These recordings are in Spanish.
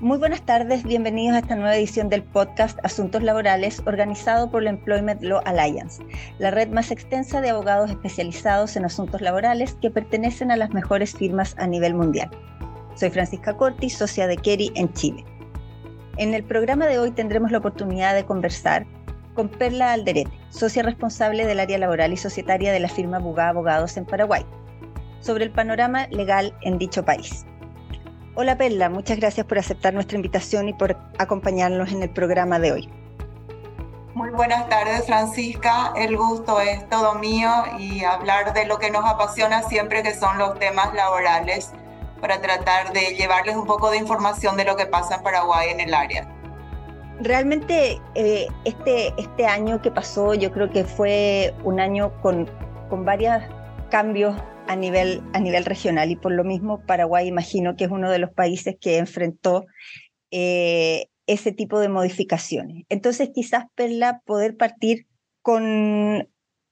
Muy buenas tardes, bienvenidos a esta nueva edición del podcast Asuntos Laborales organizado por la Employment Law Alliance, la red más extensa de abogados especializados en asuntos laborales que pertenecen a las mejores firmas a nivel mundial. Soy Francisca Corti, socia de Kerry en Chile. En el programa de hoy tendremos la oportunidad de conversar con Perla Alderete, socia responsable del área laboral y societaria de la firma Bugá Abogados en Paraguay, sobre el panorama legal en dicho país. Hola Perla, muchas gracias por aceptar nuestra invitación y por acompañarnos en el programa de hoy. Muy buenas tardes Francisca, el gusto es todo mío y hablar de lo que nos apasiona siempre que son los temas laborales para tratar de llevarles un poco de información de lo que pasa en Paraguay en el área. Realmente eh, este, este año que pasó yo creo que fue un año con, con varios cambios a nivel, a nivel regional y por lo mismo Paraguay imagino que es uno de los países que enfrentó eh, ese tipo de modificaciones. Entonces quizás, Perla, poder partir con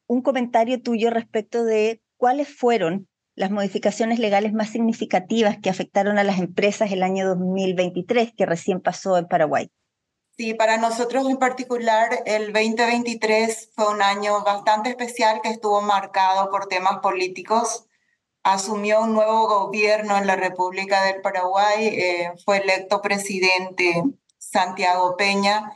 un comentario tuyo respecto de cuáles fueron las modificaciones legales más significativas que afectaron a las empresas el año 2023 que recién pasó en Paraguay. Sí, para nosotros en particular el 2023 fue un año bastante especial que estuvo marcado por temas políticos. Asumió un nuevo gobierno en la República del Paraguay, eh, fue electo presidente Santiago Peña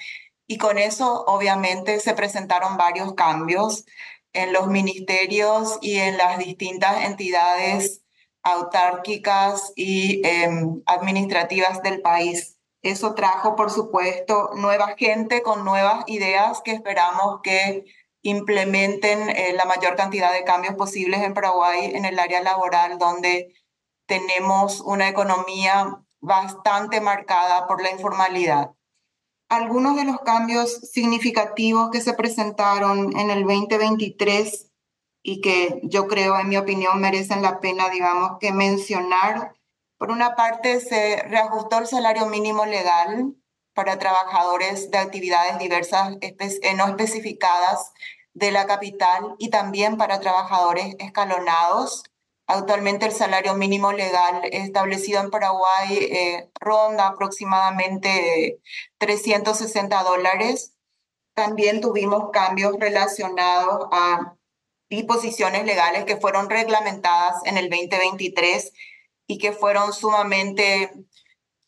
y con eso obviamente se presentaron varios cambios en los ministerios y en las distintas entidades autárquicas y em, administrativas del país. Eso trajo, por supuesto, nueva gente con nuevas ideas que esperamos que implementen eh, la mayor cantidad de cambios posibles en Paraguay en el área laboral, donde tenemos una economía bastante marcada por la informalidad. Algunos de los cambios significativos que se presentaron en el 2023 y que yo creo, en mi opinión, merecen la pena, digamos, que mencionar por una parte, se reajustó el salario mínimo legal para trabajadores de actividades diversas eh, no especificadas de la capital y también para trabajadores escalonados. Actualmente el salario mínimo legal establecido en Paraguay eh, ronda aproximadamente 360 dólares. También tuvimos cambios relacionados a disposiciones legales que fueron reglamentadas en el 2023 y que fueron sumamente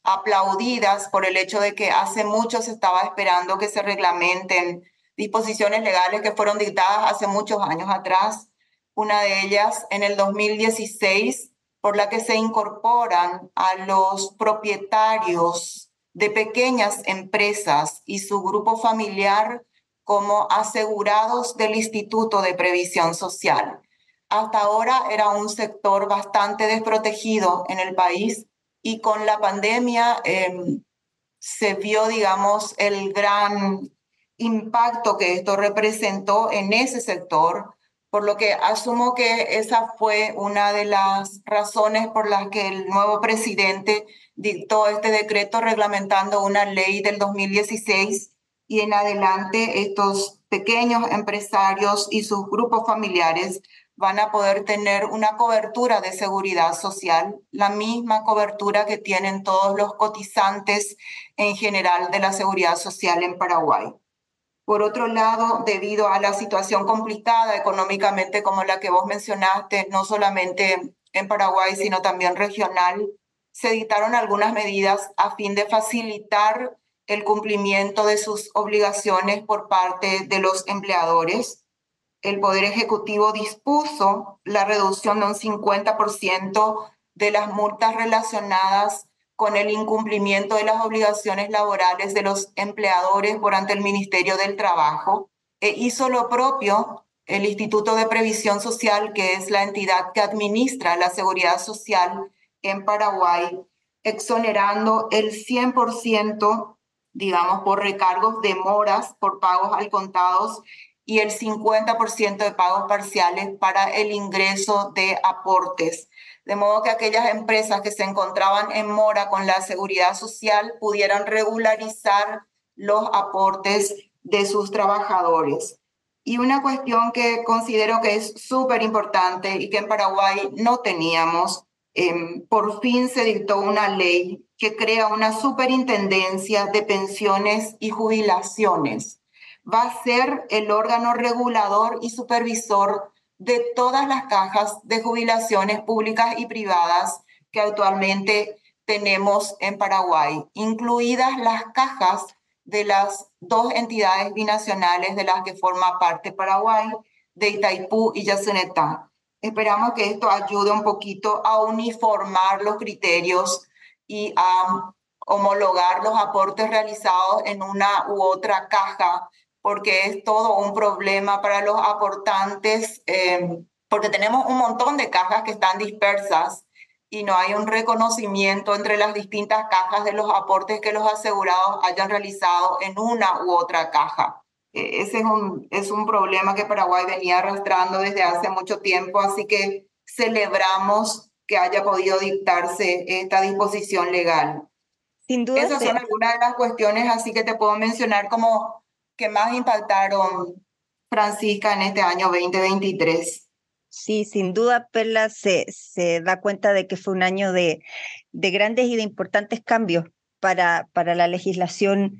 aplaudidas por el hecho de que hace mucho se estaba esperando que se reglamenten disposiciones legales que fueron dictadas hace muchos años atrás. Una de ellas en el 2016, por la que se incorporan a los propietarios de pequeñas empresas y su grupo familiar como asegurados del Instituto de Previsión Social hasta ahora era un sector bastante desprotegido en el país y con la pandemia em, se vio, digamos, el gran impacto que esto representó en ese sector, por lo que asumo que esa fue una de las razones por las que el nuevo presidente dictó este decreto reglamentando una ley del 2016 y en adelante estos pequeños empresarios y sus grupos familiares van a poder tener una cobertura de seguridad social, la misma cobertura que tienen todos los cotizantes en general de la seguridad social en Paraguay. Por otro lado, debido a la situación complicada económicamente como la que vos mencionaste, no solamente en Paraguay, sino también regional, se dictaron algunas medidas a fin de facilitar el cumplimiento de sus obligaciones por parte de los empleadores el Poder Ejecutivo dispuso la reducción de un 50% de las multas relacionadas con el incumplimiento de las obligaciones laborales de los empleadores por ante el Ministerio del Trabajo. E hizo lo propio el Instituto de Previsión Social, que es la entidad que administra la seguridad social en Paraguay, exonerando el 100%, digamos, por recargos de moras, por pagos al contados y el 50% de pagos parciales para el ingreso de aportes. De modo que aquellas empresas que se encontraban en mora con la seguridad social pudieran regularizar los aportes de sus trabajadores. Y una cuestión que considero que es súper importante y que en Paraguay no teníamos, em, por fin se dictó una ley que crea una superintendencia de pensiones y jubilaciones. Va a ser el órgano regulador y supervisor de todas las cajas de jubilaciones públicas y privadas que actualmente tenemos en Paraguay, incluidas las cajas de las dos entidades binacionales de las que forma parte Paraguay, de Itaipú y Yacenetá. Esperamos que esto ayude un poquito a uniformar los criterios y a homologar los aportes realizados en una u otra caja, porque es todo un problema para los aportantes, eh, porque tenemos un montón de cajas que están dispersas y no hay un reconocimiento entre las distintas cajas de los aportes que los asegurados hayan realizado en una u otra caja. E, ese es un, es un problema que Paraguay venía arrastrando desde hace mucho tiempo, así que celebramos que haya podido dictarse esta disposición legal. Sin duda. Esas son algunas de las cuestiones, así que te puedo mencionar como que más impactaron, Francisca, en este año 2023. Sí, sin duda, Perla se, se da cuenta de que fue un año de, de grandes y de importantes cambios para, para la legislación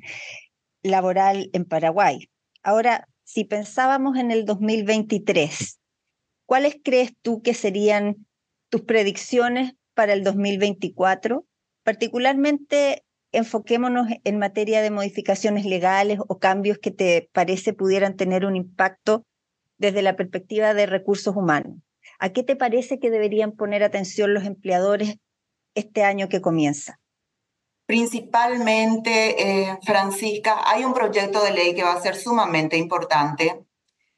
laboral en Paraguay. Ahora, si pensábamos en el 2023, ¿cuáles crees tú que serían tus predicciones para el 2024? Particularmente enfoquémonos en materia de modificaciones legales o cambios que te parece pudieran tener un impacto desde la perspectiva de recursos humanos. ¿A qué te parece que deberían poner atención los empleadores este año que comienza? Principalmente, eh, Francisca, hay un proyecto de ley que va a ser sumamente importante.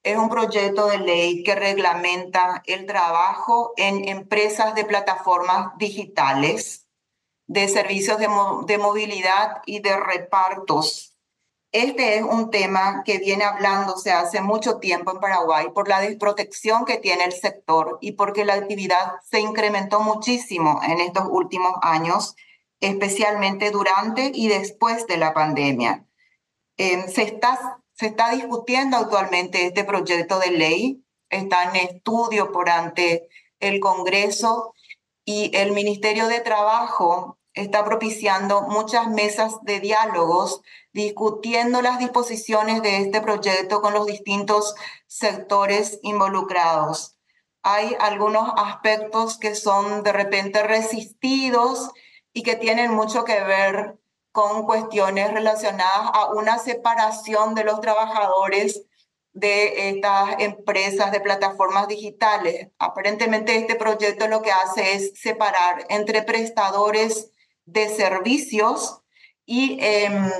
Es un proyecto de ley que reglamenta el trabajo en empresas de plataformas digitales, de servicios de, de movilidad y de repartos este es un tema que viene hablándose hace mucho tiempo en Paraguay por la desprotección que tiene el sector y porque la actividad se incrementó muchísimo en estos últimos años, especialmente durante y después de la pandemia. Eh, se, está, se está discutiendo actualmente este proyecto de ley, está en estudio por ante el Congreso y el Ministerio de Trabajo está propiciando muchas mesas de diálogos discutiendo las disposiciones de este proyecto con los distintos sectores involucrados. Hay algunos aspectos que son de repente resistidos y que tienen mucho que ver con cuestiones relacionadas a una separación de los trabajadores de estas empresas de plataformas digitales. Aparentemente este proyecto lo que hace es separar entre prestadores de servicios y em,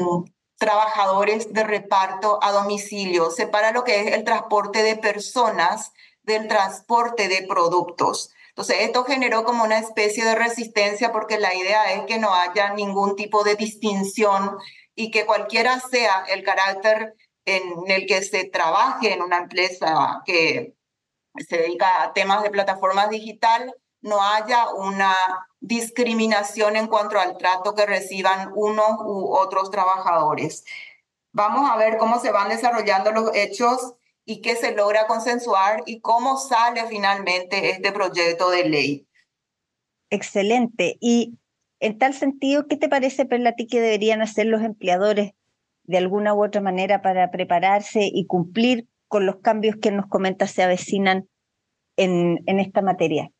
trabajadores de reparto a domicilio. Separa lo que es el transporte de personas del transporte de productos. Entonces, esto generó como una especie de resistencia porque la idea es que no haya ningún tipo de distinción y que cualquiera sea el carácter en el que se trabaje en una empresa que se dedica a temas de plataformas digital, no haya una discriminación en cuanto al trato que reciban unos u otros trabajadores. Vamos a ver cómo se van desarrollando los hechos y qué se logra consensuar y cómo sale finalmente este proyecto de ley. Excelente. Y en tal sentido, ¿qué te parece, Perla, que deberían hacer los empleadores de alguna u otra manera para prepararse y cumplir con los cambios que nos comenta se avecinan en, en esta materia?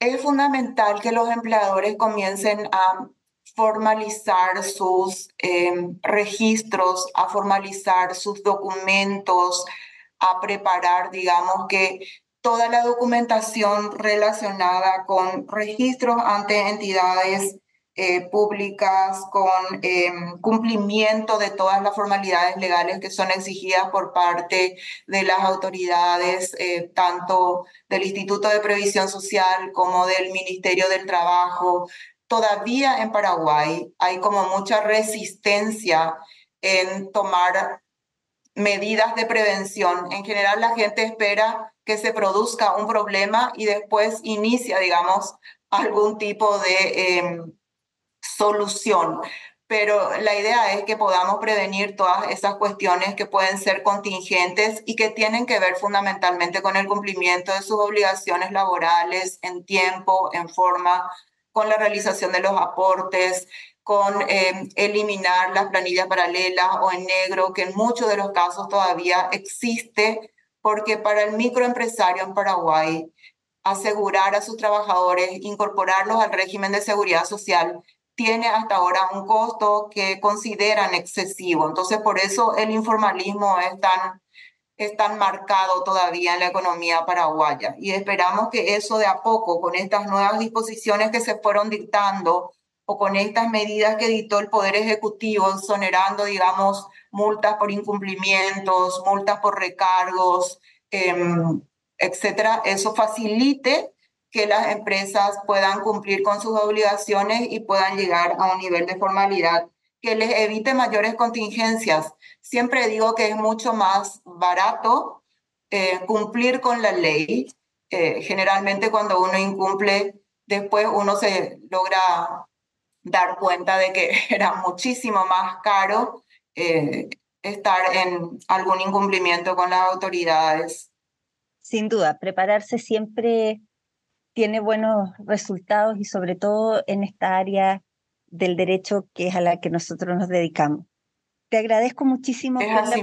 Es fundamental que los empleadores comiencen a formalizar sus em, registros, a formalizar sus documentos, a preparar, digamos, que toda la documentación relacionada con registros ante entidades eh, públicas con em, cumplimiento de todas las formalidades legales que son exigidas por parte de las autoridades, eh, tanto del Instituto de Previsión Social como del Ministerio del Trabajo. Todavía en Paraguay hay como mucha resistencia en tomar medidas de prevención. En general la gente espera que se produzca un problema y después inicia, digamos, algún tipo de em, solución. Pero la idea es que podamos prevenir todas esas cuestiones que pueden ser contingentes y que tienen que ver fundamentalmente con el cumplimiento de sus obligaciones laborales en tiempo, en forma, con la realización de los aportes, con eh, eliminar las planillas paralelas o en negro, que en muchos de los casos todavía existe, porque para el microempresario en Paraguay, asegurar a sus trabajadores, incorporarlos al régimen de seguridad social, tiene hasta ahora un costo que consideran excesivo. Entonces, por eso el informalismo es tan, es tan marcado todavía en la economía paraguaya. Y esperamos que eso de a poco, con estas nuevas disposiciones que se fueron dictando o con estas medidas que dictó el Poder Ejecutivo, exonerando, digamos, multas por incumplimientos, multas por recargos, em, etcétera, eso facilite que las empresas puedan cumplir con sus obligaciones y puedan llegar a un nivel de formalidad que les evite mayores contingencias. Siempre digo que es mucho más barato eh, cumplir con la ley. Eh, generalmente cuando uno incumple, después uno se logra dar cuenta de que era muchísimo más caro eh, estar en algún incumplimiento con las autoridades. Sin duda, prepararse siempre tiene buenos resultados y sobre todo en esta área del derecho que es a la que nosotros nos dedicamos. Te agradezco muchísimo por la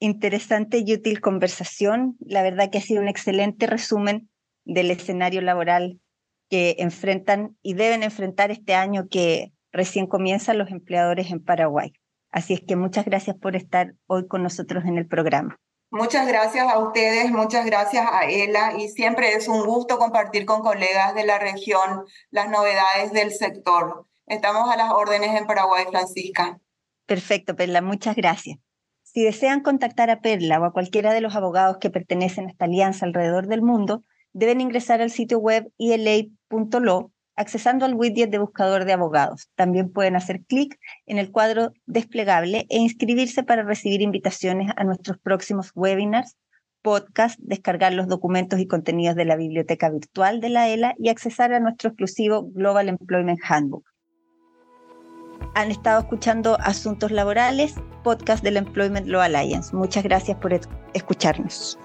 interesante y útil conversación. La verdad que ha sido un excelente resumen del escenario laboral que enfrentan y deben enfrentar este año que recién comienzan los empleadores en Paraguay. Así es que muchas gracias por estar hoy con nosotros en el programa. Muchas gracias a ustedes, muchas gracias a Ela y siempre es un gusto compartir con colegas de la región las novedades del sector. Estamos a las órdenes en Paraguay, Francisca. Perfecto, Perla, muchas gracias. Si desean contactar a Perla o a cualquiera de los abogados que pertenecen a esta alianza alrededor del mundo, deben ingresar al sitio web ila.lo accesando al widget de buscador de abogados. También pueden hacer clic en el cuadro desplegable e inscribirse para recibir invitaciones a nuestros próximos webinars, podcast, descargar los documentos y contenidos de la biblioteca virtual de la ELA y accesar a nuestro exclusivo Global Employment Handbook. Han estado escuchando Asuntos Laborales, podcast del Employment Law Alliance. Muchas gracias por escucharnos.